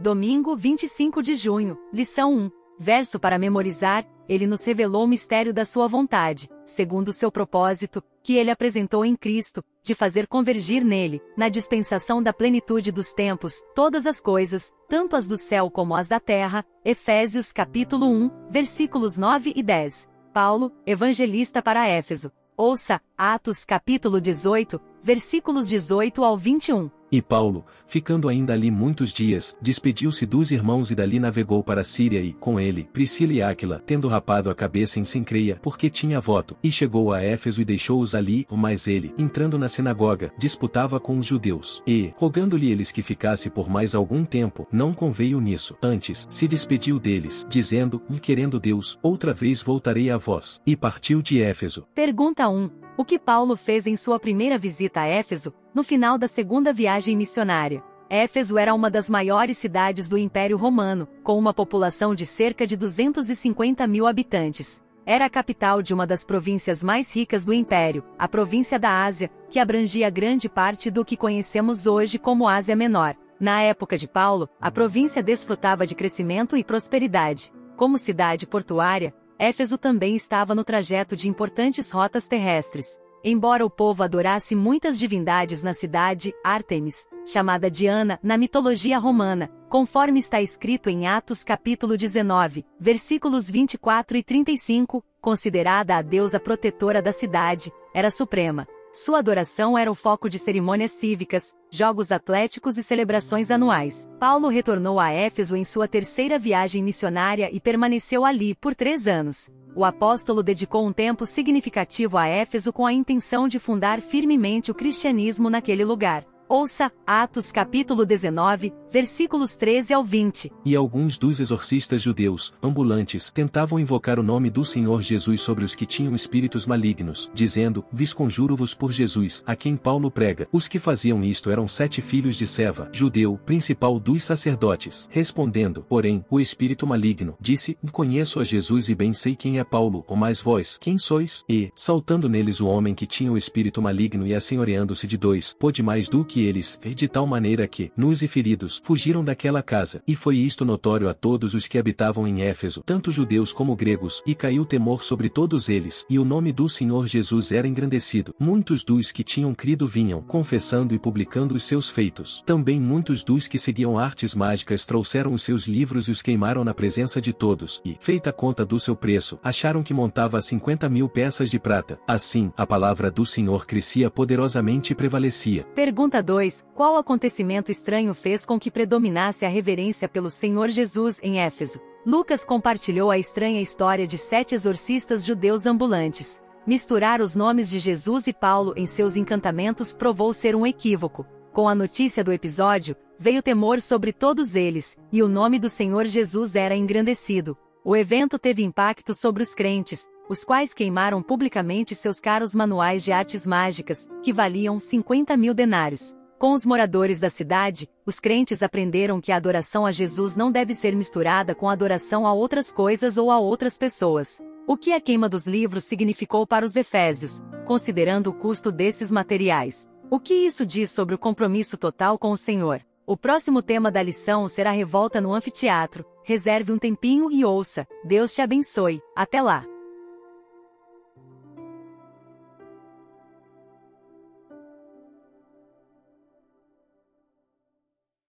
Domingo 25 de junho, lição 1. Verso para memorizar, ele nos revelou o mistério da sua vontade, segundo o seu propósito, que ele apresentou em Cristo, de fazer convergir nele, na dispensação da plenitude dos tempos, todas as coisas, tanto as do céu como as da terra. Efésios capítulo 1, versículos 9 e 10. Paulo, evangelista para Éfeso. Ouça, Atos capítulo 18, versículos 18 ao 21. E Paulo, ficando ainda ali muitos dias, despediu-se dos irmãos e dali navegou para a Síria e, com ele, Priscila e Áquila, tendo rapado a cabeça em Sincreia, porque tinha voto, e chegou a Éfeso e deixou-os ali, mas ele, entrando na sinagoga, disputava com os judeus, e, rogando-lhe eles que ficasse por mais algum tempo, não conveio nisso, antes, se despediu deles, dizendo, e querendo Deus, outra vez voltarei a vós, e partiu de Éfeso. Pergunta 1. O que Paulo fez em sua primeira visita a Éfeso, no final da segunda viagem missionária? Éfeso era uma das maiores cidades do Império Romano, com uma população de cerca de 250 mil habitantes. Era a capital de uma das províncias mais ricas do Império, a província da Ásia, que abrangia grande parte do que conhecemos hoje como Ásia Menor. Na época de Paulo, a província desfrutava de crescimento e prosperidade. Como cidade portuária, Éfeso também estava no trajeto de importantes rotas terrestres. Embora o povo adorasse muitas divindades na cidade, Ártemis, chamada Diana na mitologia romana, conforme está escrito em Atos capítulo 19, versículos 24 e 35, considerada a deusa protetora da cidade, era suprema. Sua adoração era o foco de cerimônias cívicas, jogos atléticos e celebrações anuais. Paulo retornou a Éfeso em sua terceira viagem missionária e permaneceu ali por três anos. O apóstolo dedicou um tempo significativo a Éfeso com a intenção de fundar firmemente o cristianismo naquele lugar. Ouça, Atos capítulo 19, versículos 13 ao 20. E alguns dos exorcistas judeus, ambulantes, tentavam invocar o nome do Senhor Jesus sobre os que tinham espíritos malignos, dizendo, Visconjuro-vos por Jesus, a quem Paulo prega. Os que faziam isto eram sete filhos de Seva, judeu, principal dos sacerdotes. Respondendo, porém, o espírito maligno, disse, Conheço a Jesus e bem sei quem é Paulo, ou mais vós, quem sois? E, saltando neles o homem que tinha o espírito maligno e assenhoreando-se de dois, pôde mais do que eles, de tal maneira que, nus e feridos, fugiram daquela casa, e foi isto notório a todos os que habitavam em Éfeso, tanto judeus como gregos, e caiu temor sobre todos eles, e o nome do Senhor Jesus era engrandecido. Muitos dos que tinham crido vinham, confessando e publicando os seus feitos. Também muitos dos que seguiam artes mágicas trouxeram os seus livros e os queimaram na presença de todos, e, feita conta do seu preço, acharam que montava cinquenta mil peças de prata. Assim, a palavra do Senhor crescia poderosamente e prevalecia. Pergunta 2. Qual acontecimento estranho fez com que predominasse a reverência pelo Senhor Jesus em Éfeso? Lucas compartilhou a estranha história de sete exorcistas judeus ambulantes. Misturar os nomes de Jesus e Paulo em seus encantamentos provou ser um equívoco. Com a notícia do episódio, veio temor sobre todos eles, e o nome do Senhor Jesus era engrandecido. O evento teve impacto sobre os crentes, os quais queimaram publicamente seus caros manuais de artes mágicas, que valiam 50 mil denários. Com os moradores da cidade, os crentes aprenderam que a adoração a Jesus não deve ser misturada com a adoração a outras coisas ou a outras pessoas. O que a queima dos livros significou para os efésios, considerando o custo desses materiais? O que isso diz sobre o compromisso total com o Senhor? O próximo tema da lição será revolta no anfiteatro. Reserve um tempinho e ouça. Deus te abençoe. Até lá!